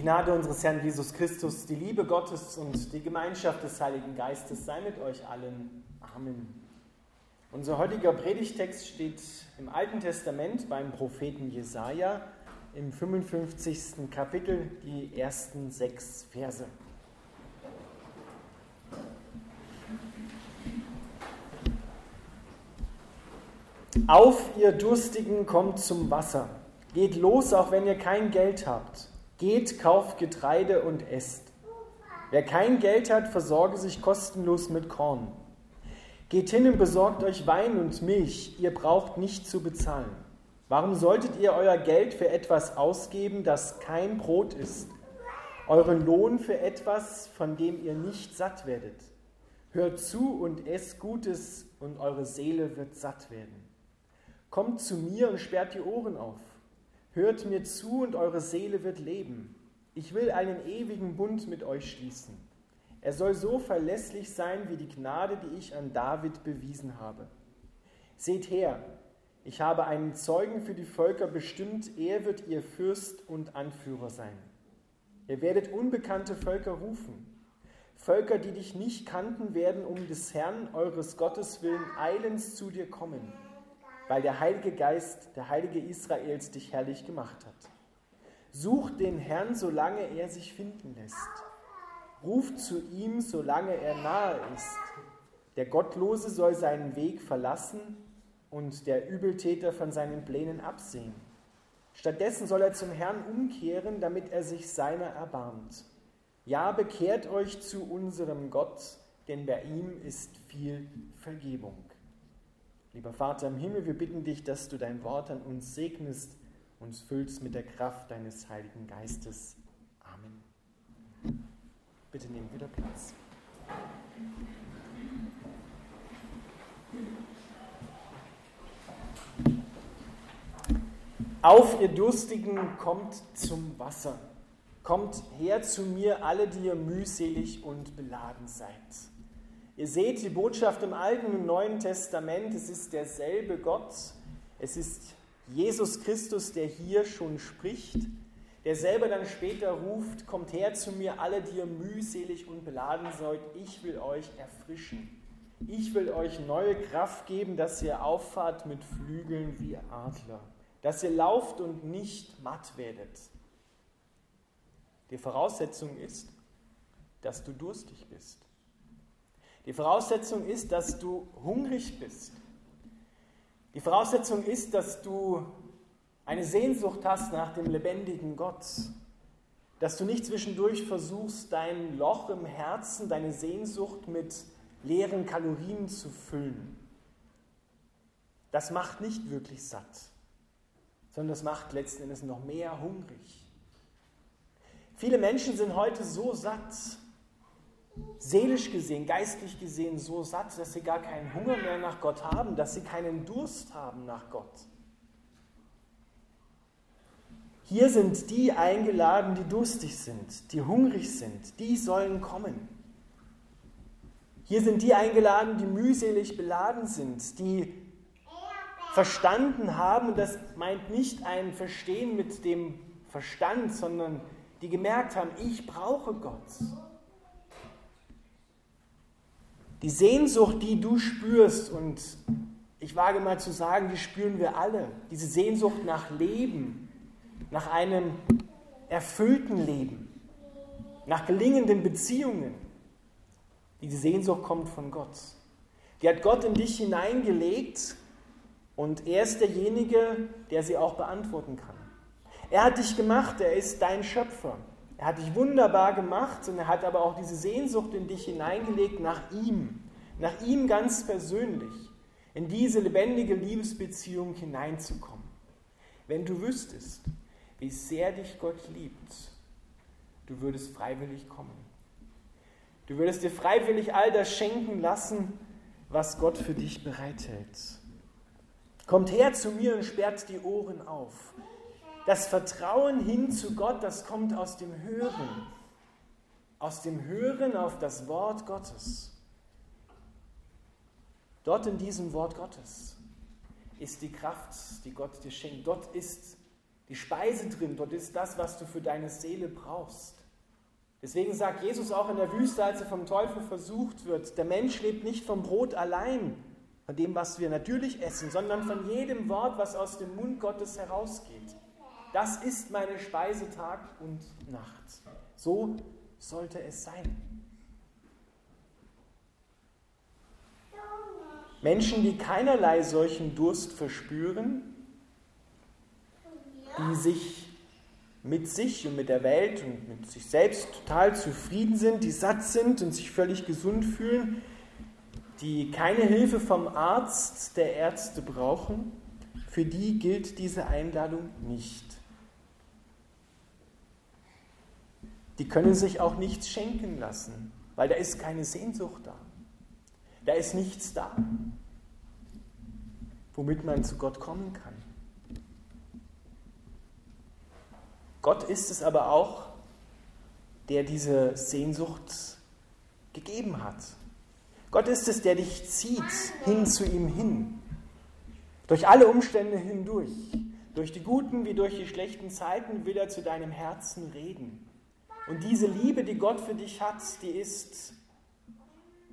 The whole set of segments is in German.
Gnade unseres Herrn Jesus Christus, die Liebe Gottes und die Gemeinschaft des Heiligen Geistes sei mit euch allen. Amen. Unser heutiger Predigtext steht im Alten Testament beim Propheten Jesaja im 55. Kapitel, die ersten sechs Verse. Auf, ihr Durstigen, kommt zum Wasser. Geht los, auch wenn ihr kein Geld habt. Geht, kauft Getreide und esst. Wer kein Geld hat, versorge sich kostenlos mit Korn. Geht hin und besorgt euch Wein und Milch, ihr braucht nicht zu bezahlen. Warum solltet ihr euer Geld für etwas ausgeben, das kein Brot ist? Euren Lohn für etwas, von dem ihr nicht satt werdet. Hört zu und esst Gutes, und eure Seele wird satt werden. Kommt zu mir und sperrt die Ohren auf. Hört mir zu und eure Seele wird leben. Ich will einen ewigen Bund mit euch schließen. Er soll so verlässlich sein wie die Gnade, die ich an David bewiesen habe. Seht her, ich habe einen Zeugen für die Völker bestimmt, er wird ihr Fürst und Anführer sein. Ihr werdet unbekannte Völker rufen. Völker, die dich nicht kannten, werden um des Herrn eures Gottes willen eilends zu dir kommen weil der Heilige Geist, der Heilige Israels, dich herrlich gemacht hat. Sucht den Herrn, solange er sich finden lässt. Ruft zu ihm, solange er nahe ist. Der Gottlose soll seinen Weg verlassen und der Übeltäter von seinen Plänen absehen. Stattdessen soll er zum Herrn umkehren, damit er sich seiner erbarmt. Ja, bekehrt euch zu unserem Gott, denn bei ihm ist viel Vergebung. Lieber Vater im Himmel, wir bitten dich, dass du dein Wort an uns segnest, uns füllst mit der Kraft deines Heiligen Geistes. Amen. Bitte nehmt wieder Platz. Auf, ihr Durstigen, kommt zum Wasser. Kommt her zu mir, alle, die ihr mühselig und beladen seid. Ihr seht die Botschaft im Alten und Neuen Testament, es ist derselbe Gott, es ist Jesus Christus, der hier schon spricht, der selber dann später ruft, kommt her zu mir, alle, die ihr mühselig und beladen seid, ich will euch erfrischen. Ich will euch neue Kraft geben, dass ihr auffahrt mit Flügeln wie Adler, dass ihr lauft und nicht matt werdet. Die Voraussetzung ist, dass du durstig bist. Die Voraussetzung ist, dass du hungrig bist. Die Voraussetzung ist, dass du eine Sehnsucht hast nach dem lebendigen Gott. Dass du nicht zwischendurch versuchst, dein Loch im Herzen, deine Sehnsucht mit leeren Kalorien zu füllen. Das macht nicht wirklich satt, sondern das macht letzten Endes noch mehr hungrig. Viele Menschen sind heute so satt, seelisch gesehen, geistlich gesehen so satt, dass sie gar keinen Hunger mehr nach Gott haben, dass sie keinen Durst haben nach Gott. Hier sind die eingeladen, die durstig sind, die hungrig sind, die sollen kommen. Hier sind die eingeladen, die mühselig beladen sind, die verstanden haben, und das meint nicht ein Verstehen mit dem Verstand, sondern die gemerkt haben, ich brauche Gott. Die Sehnsucht, die du spürst, und ich wage mal zu sagen, die spüren wir alle, diese Sehnsucht nach Leben, nach einem erfüllten Leben, nach gelingenden Beziehungen. Diese Sehnsucht kommt von Gott. Die hat Gott in dich hineingelegt und er ist derjenige, der sie auch beantworten kann. Er hat dich gemacht, er ist dein Schöpfer. Er hat dich wunderbar gemacht und er hat aber auch diese Sehnsucht in dich hineingelegt nach ihm, nach ihm ganz persönlich, in diese lebendige Liebesbeziehung hineinzukommen. Wenn du wüsstest, wie sehr dich Gott liebt, du würdest freiwillig kommen. Du würdest dir freiwillig all das schenken lassen, was Gott für dich bereithält. Kommt her zu mir und sperrt die Ohren auf. Das Vertrauen hin zu Gott, das kommt aus dem Hören. Aus dem Hören auf das Wort Gottes. Dort in diesem Wort Gottes ist die Kraft, die Gott dir schenkt. Dort ist die Speise drin, dort ist das, was du für deine Seele brauchst. Deswegen sagt Jesus auch in der Wüste, als er vom Teufel versucht wird, der Mensch lebt nicht vom Brot allein, von dem, was wir natürlich essen, sondern von jedem Wort, was aus dem Mund Gottes herausgeht. Das ist meine Speise Tag und Nacht. So sollte es sein. Menschen, die keinerlei solchen Durst verspüren, die sich mit sich und mit der Welt und mit sich selbst total zufrieden sind, die satt sind und sich völlig gesund fühlen, die keine Hilfe vom Arzt der Ärzte brauchen, für die gilt diese Einladung nicht. Die können sich auch nichts schenken lassen, weil da ist keine Sehnsucht da. Da ist nichts da, womit man zu Gott kommen kann. Gott ist es aber auch, der diese Sehnsucht gegeben hat. Gott ist es, der dich zieht hin zu ihm hin. Durch alle Umstände hindurch. Durch die guten wie durch die schlechten Zeiten will er zu deinem Herzen reden. Und diese Liebe, die Gott für dich hat, die ist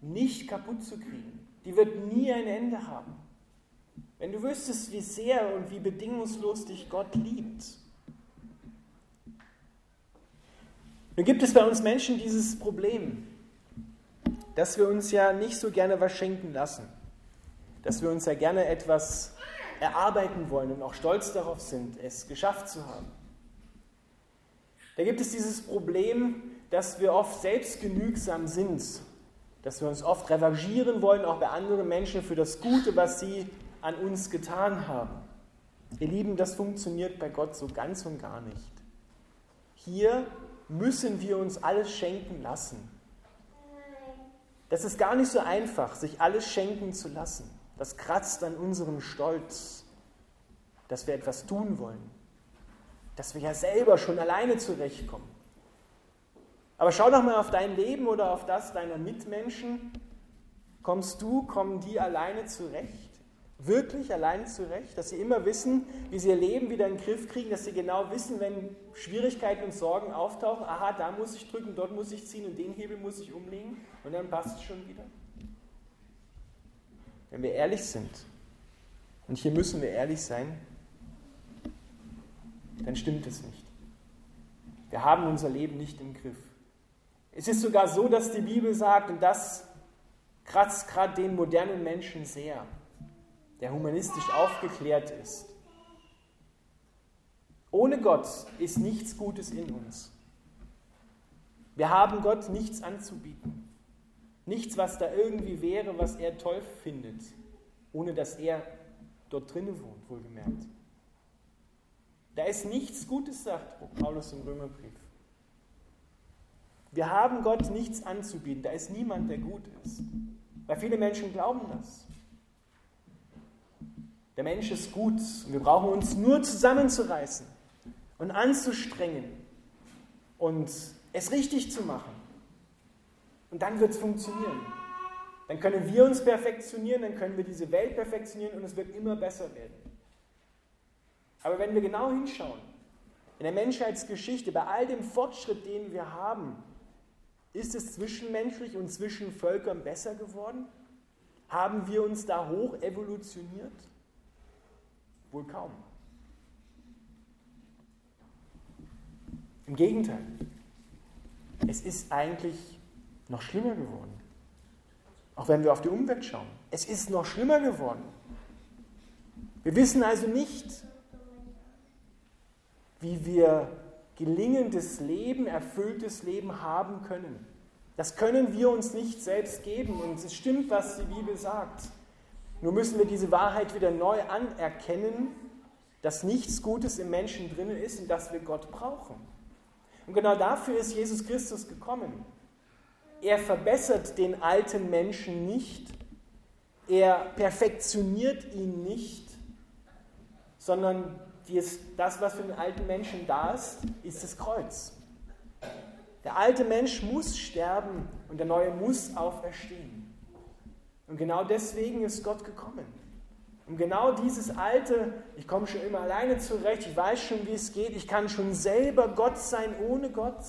nicht kaputt zu kriegen. Die wird nie ein Ende haben. Wenn du wüsstest, wie sehr und wie bedingungslos dich Gott liebt, Nun gibt es bei uns Menschen dieses Problem, dass wir uns ja nicht so gerne was schenken lassen, dass wir uns ja gerne etwas erarbeiten wollen und auch stolz darauf sind, es geschafft zu haben. Da gibt es dieses Problem, dass wir oft selbstgenügsam sind, dass wir uns oft revanchieren wollen, auch bei anderen Menschen, für das Gute, was sie an uns getan haben. Ihr Lieben, das funktioniert bei Gott so ganz und gar nicht. Hier müssen wir uns alles schenken lassen. Das ist gar nicht so einfach, sich alles schenken zu lassen. Das kratzt an unserem Stolz, dass wir etwas tun wollen, dass wir ja selber schon alleine zurechtkommen. Aber schau doch mal auf dein Leben oder auf das deiner Mitmenschen. Kommst du, kommen die alleine zurecht? wirklich allein zurecht, dass sie immer wissen, wie sie ihr Leben wieder in den Griff kriegen, dass sie genau wissen, wenn Schwierigkeiten und Sorgen auftauchen, aha, da muss ich drücken, dort muss ich ziehen und den Hebel muss ich umlegen und dann passt es schon wieder. Wenn wir ehrlich sind, und hier müssen wir ehrlich sein, dann stimmt es nicht. Wir haben unser Leben nicht im Griff. Es ist sogar so, dass die Bibel sagt, und das kratzt gerade den modernen Menschen sehr, der humanistisch aufgeklärt ist. Ohne Gott ist nichts Gutes in uns. Wir haben Gott nichts anzubieten. Nichts, was da irgendwie wäre, was er toll findet, ohne dass er dort drinnen wohnt, wohlgemerkt. Da ist nichts Gutes, sagt Paulus im Römerbrief. Wir haben Gott nichts anzubieten. Da ist niemand, der gut ist. Weil viele Menschen glauben das. Der Mensch ist gut und wir brauchen uns nur zusammenzureißen und anzustrengen und es richtig zu machen. Und dann wird es funktionieren. Dann können wir uns perfektionieren, dann können wir diese Welt perfektionieren und es wird immer besser werden. Aber wenn wir genau hinschauen, in der Menschheitsgeschichte, bei all dem Fortschritt, den wir haben, ist es zwischenmenschlich und zwischen Völkern besser geworden? Haben wir uns da hoch evolutioniert? Wohl kaum. Im Gegenteil, es ist eigentlich noch schlimmer geworden. Auch wenn wir auf die Umwelt schauen. Es ist noch schlimmer geworden. Wir wissen also nicht, wie wir gelingendes Leben, erfülltes Leben haben können. Das können wir uns nicht selbst geben. Und es stimmt, was die Bibel sagt. Nur müssen wir diese Wahrheit wieder neu anerkennen, dass nichts Gutes im Menschen drin ist und dass wir Gott brauchen. Und genau dafür ist Jesus Christus gekommen. Er verbessert den alten Menschen nicht, er perfektioniert ihn nicht, sondern das, was für den alten Menschen da ist, ist das Kreuz. Der alte Mensch muss sterben und der neue muss auferstehen. Und genau deswegen ist Gott gekommen. Um genau dieses alte, ich komme schon immer alleine zurecht, ich weiß schon, wie es geht, ich kann schon selber Gott sein ohne Gott,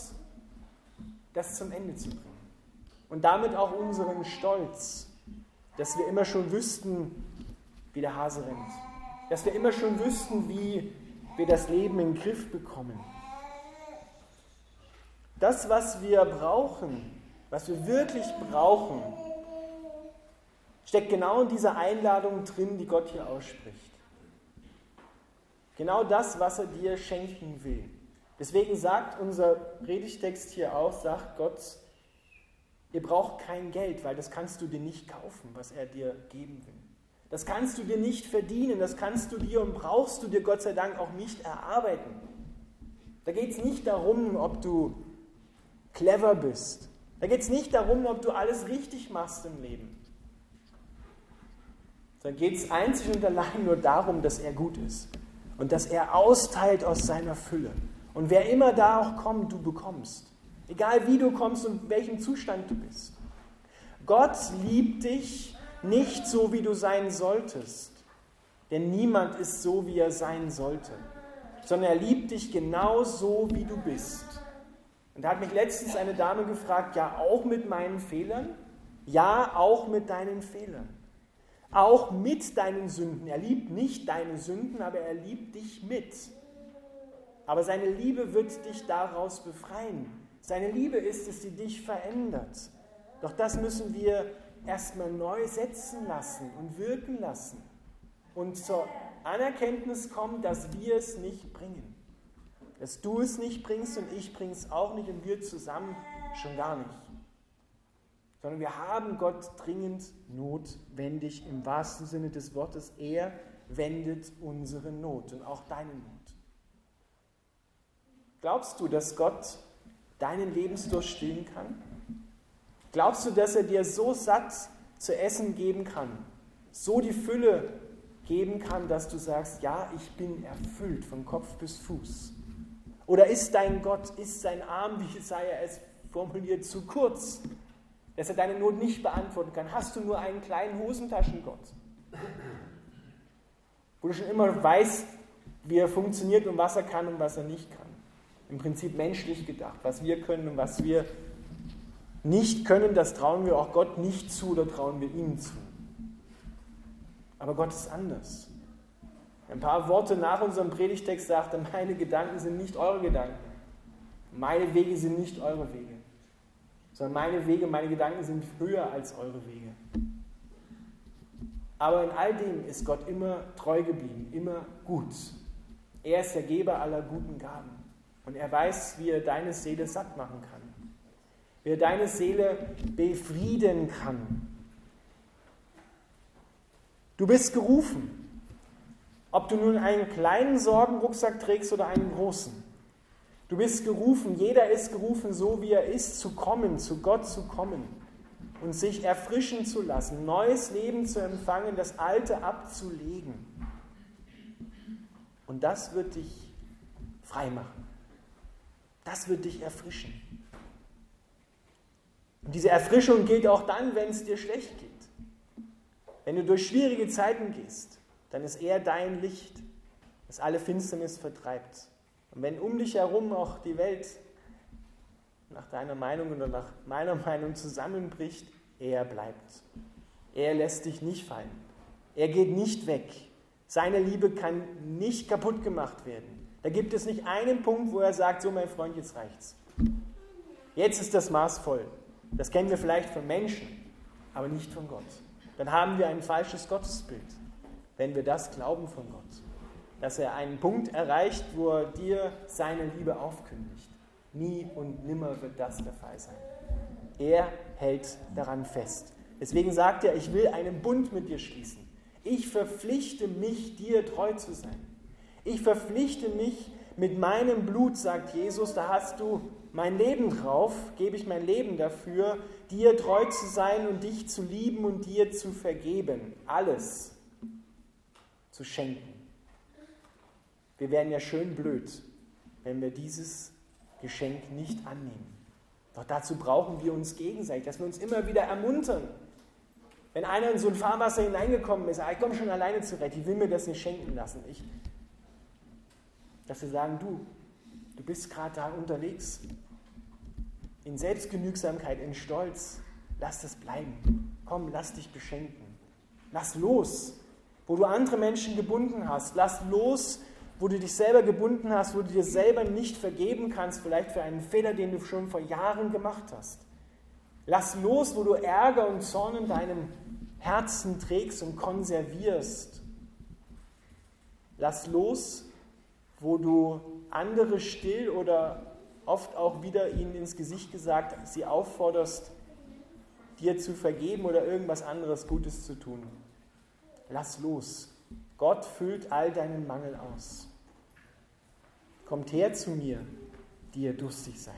das zum Ende zu bringen. Und damit auch unseren Stolz, dass wir immer schon wüssten, wie der Hase rennt. Dass wir immer schon wüssten, wie wir das Leben in den Griff bekommen. Das, was wir brauchen, was wir wirklich brauchen, steckt genau in dieser Einladung drin, die Gott hier ausspricht. Genau das, was er dir schenken will. Deswegen sagt unser Predigtext hier auch, sagt Gott, ihr braucht kein Geld, weil das kannst du dir nicht kaufen, was er dir geben will. Das kannst du dir nicht verdienen, das kannst du dir und brauchst du dir Gott sei Dank auch nicht erarbeiten. Da geht es nicht darum, ob du clever bist. Da geht es nicht darum, ob du alles richtig machst im Leben sondern geht es einzig und allein nur darum, dass er gut ist und dass er austeilt aus seiner Fülle. Und wer immer da auch kommt, du bekommst. Egal wie du kommst und in welchem Zustand du bist. Gott liebt dich nicht so, wie du sein solltest. Denn niemand ist so, wie er sein sollte. Sondern er liebt dich genau so, wie du bist. Und da hat mich letztens eine Dame gefragt, ja, auch mit meinen Fehlern? Ja, auch mit deinen Fehlern. Auch mit deinen Sünden. Er liebt nicht deine Sünden, aber er liebt dich mit. Aber seine Liebe wird dich daraus befreien. Seine Liebe ist es, die dich verändert. Doch das müssen wir erstmal neu setzen lassen und wirken lassen. Und zur Anerkenntnis kommen, dass wir es nicht bringen. Dass du es nicht bringst und ich bring's auch nicht und wir zusammen schon gar nicht sondern wir haben Gott dringend notwendig im wahrsten Sinne des Wortes. Er wendet unsere Not und auch deine Not. Glaubst du, dass Gott deinen Lebensdurst stillen kann? Glaubst du, dass er dir so satt zu essen geben kann, so die Fülle geben kann, dass du sagst, ja, ich bin erfüllt von Kopf bis Fuß? Oder ist dein Gott, ist sein Arm, wie Jesaja es formuliert, zu kurz, dass er deine Not nicht beantworten kann. Hast du nur einen kleinen Hosentaschengott, wo du schon immer weißt, wie er funktioniert und was er kann und was er nicht kann. Im Prinzip menschlich gedacht, was wir können und was wir nicht können, das trauen wir auch Gott nicht zu oder trauen wir ihm zu. Aber Gott ist anders. Ein paar Worte nach unserem Predigtext sagt er, meine Gedanken sind nicht eure Gedanken. Meine Wege sind nicht eure Wege sondern meine Wege, meine Gedanken sind höher als eure Wege. Aber in all dem ist Gott immer treu geblieben, immer gut. Er ist der Geber aller guten Gaben. Und er weiß, wie er deine Seele satt machen kann. Wie er deine Seele befrieden kann. Du bist gerufen. Ob du nun einen kleinen Sorgenrucksack trägst oder einen großen. Du bist gerufen, jeder ist gerufen, so wie er ist, zu kommen, zu Gott zu kommen und sich erfrischen zu lassen, neues Leben zu empfangen, das Alte abzulegen. Und das wird dich frei machen. Das wird dich erfrischen. Und diese Erfrischung gilt auch dann, wenn es dir schlecht geht. Wenn du durch schwierige Zeiten gehst, dann ist er dein Licht, das alle Finsternis vertreibt. Und wenn um dich herum auch die Welt nach deiner Meinung oder nach meiner Meinung zusammenbricht, er bleibt. Er lässt dich nicht fallen. Er geht nicht weg. Seine Liebe kann nicht kaputt gemacht werden. Da gibt es nicht einen Punkt, wo er sagt, so mein Freund, jetzt reicht's. Jetzt ist das Maß voll. Das kennen wir vielleicht von Menschen, aber nicht von Gott. Dann haben wir ein falsches Gottesbild, wenn wir das glauben von Gott dass er einen Punkt erreicht, wo er dir seine Liebe aufkündigt. Nie und nimmer wird das der Fall sein. Er hält daran fest. Deswegen sagt er, ich will einen Bund mit dir schließen. Ich verpflichte mich, dir treu zu sein. Ich verpflichte mich mit meinem Blut, sagt Jesus, da hast du mein Leben drauf, gebe ich mein Leben dafür, dir treu zu sein und dich zu lieben und dir zu vergeben. Alles zu schenken. Wir wären ja schön blöd, wenn wir dieses Geschenk nicht annehmen. Doch dazu brauchen wir uns gegenseitig, dass wir uns immer wieder ermuntern. Wenn einer in so ein Fahrwasser hineingekommen ist, ah, ich komme schon alleine zurecht, ich will mir das nicht schenken lassen. Ich, dass wir sagen, du, du bist gerade da unterwegs, in Selbstgenügsamkeit, in Stolz, lass das bleiben. Komm, lass dich beschenken. Lass los, wo du andere Menschen gebunden hast. Lass los, wo du dich selber gebunden hast, wo du dir selber nicht vergeben kannst, vielleicht für einen Fehler, den du schon vor Jahren gemacht hast. Lass los, wo du Ärger und Zorn in deinem Herzen trägst und konservierst. Lass los, wo du andere still oder oft auch wieder ihnen ins Gesicht gesagt, sie aufforderst, dir zu vergeben oder irgendwas anderes Gutes zu tun. Lass los. Gott füllt all deinen Mangel aus. Kommt her zu mir, die ihr durstig seid.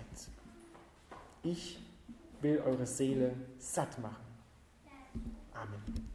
Ich will eure Seele satt machen. Amen.